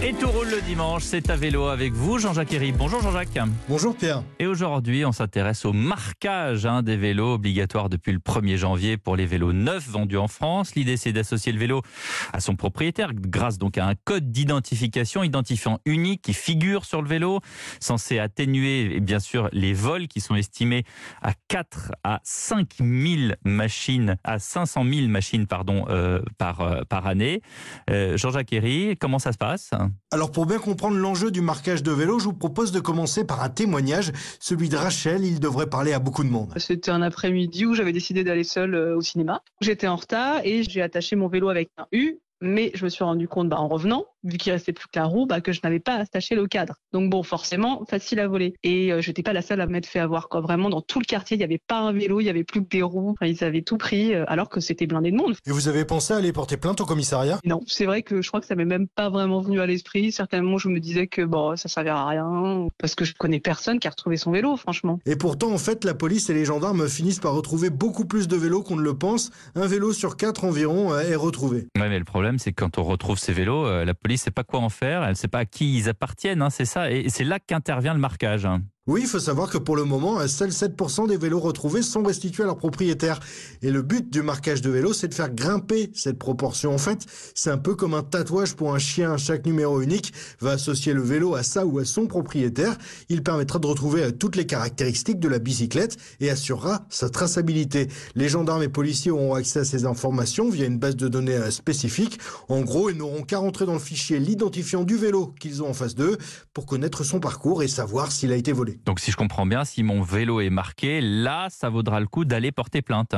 Et tout roule le dimanche, c'est à vélo avec vous, Jean-Jacques Herry. Bonjour Jean-Jacques. Bonjour Pierre. Et aujourd'hui, on s'intéresse au marquage hein, des vélos obligatoire depuis le 1er janvier pour les vélos neufs vendus en France. L'idée, c'est d'associer le vélo à son propriétaire grâce donc à un code d'identification identifiant unique qui figure sur le vélo, censé atténuer et bien sûr les vols qui sont estimés à 4 à 5 000 machines, à 500 000 machines pardon, euh, par, euh, par année. Euh, Jean-Jacques Herry, comment ça se passe? Alors pour bien comprendre l'enjeu du marquage de vélo, je vous propose de commencer par un témoignage, celui de Rachel, il devrait parler à beaucoup de monde. C'était un après-midi où j'avais décidé d'aller seule euh, au cinéma. J'étais en retard et j'ai attaché mon vélo avec un U, mais je me suis rendu compte bah, en revenant, vu qu'il restait plus que la roue, bah, que je n'avais pas attaché le cadre. Donc bon, forcément, facile à voler. Et euh, j'étais pas la seule à m'être fait avoir. Quoi. Vraiment, dans tout le quartier, il n'y avait pas un vélo, il y avait plus que des roues. Enfin, ils avaient tout pris, euh, alors que c'était blindé de monde. Et vous avez pensé à aller porter plainte au commissariat? Non, c'est vrai que je crois que ça m'est même pas vraiment venu à l'esprit. Certainement, je me disais que bon, ça servirait à rien, parce que je connais personne qui a retrouvé son vélo, franchement. Et pourtant, en fait, la police et les gendarmes finissent par retrouver beaucoup plus de vélos qu'on ne le pense. Un vélo sur quatre environ euh, est retrouvé. Ouais, mais le problème, c'est que quand on retrouve ces vélos, euh, la police sait pas quoi en faire, elle sait pas à qui ils appartiennent, hein, c'est ça. Et c'est là qu'intervient le marquage. Oui, il faut savoir que pour le moment, seuls 7% des vélos retrouvés sont restitués à leurs propriétaires. Et le but du marquage de vélo, c'est de faire grimper cette proportion. En fait, c'est un peu comme un tatouage pour un chien. Chaque numéro unique va associer le vélo à ça ou à son propriétaire. Il permettra de retrouver euh, toutes les caractéristiques de la bicyclette et assurera sa traçabilité. Les gendarmes et policiers auront accès à ces informations via une base de données euh, spécifique. En gros, ils n'auront qu'à rentrer dans le fichier l'identifiant du vélo qu'ils ont en face d'eux pour connaître son parcours et savoir s'il a été volé. Donc si je comprends bien, si mon vélo est marqué, là, ça vaudra le coup d'aller porter plainte.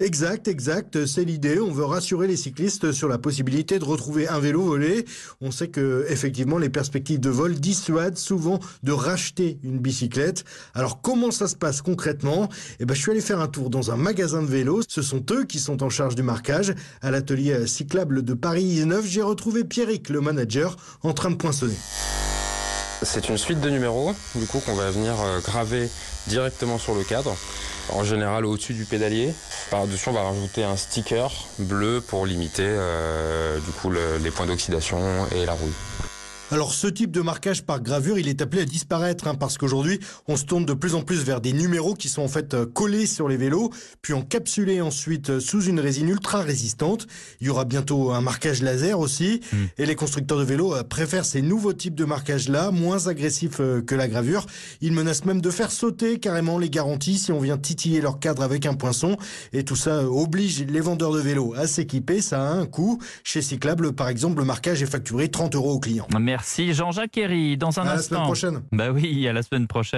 Exact, exact, c'est l'idée. On veut rassurer les cyclistes sur la possibilité de retrouver un vélo volé. On sait que effectivement les perspectives de vol dissuadent souvent de racheter une bicyclette. Alors comment ça se passe concrètement? Eh ben je suis allé faire un tour dans un magasin de vélos. Ce sont eux qui sont en charge du marquage. À l'atelier cyclable de Paris 19, j'ai retrouvé Pierrick, le manager, en train de poinçonner. C'est une suite de numéros, du coup, qu'on va venir euh, graver directement sur le cadre, en général au-dessus du pédalier. Par-dessus, on va rajouter un sticker bleu pour limiter euh, du coup le- les points d'oxydation et la rouille. Alors ce type de marquage par gravure, il est appelé à disparaître hein, parce qu'aujourd'hui, on se tourne de plus en plus vers des numéros qui sont en fait euh, collés sur les vélos, puis encapsulés ensuite euh, sous une résine ultra résistante. Il y aura bientôt un marquage laser aussi, Mm. et les constructeurs de vélos euh, préfèrent ces nouveaux types de marquage-là, moins agressifs que la gravure. Ils menacent même de faire sauter carrément les garanties si on vient titiller leur cadre avec un poinçon, et tout ça oblige les vendeurs de vélos à s'équiper. Ça a un coût. Chez Cyclable, par exemple, le marquage est facturé 30 euros aux clients. Merci Jean-Jacques Herry. Dans un À la instant. semaine prochaine. Bah oui, à la semaine prochaine.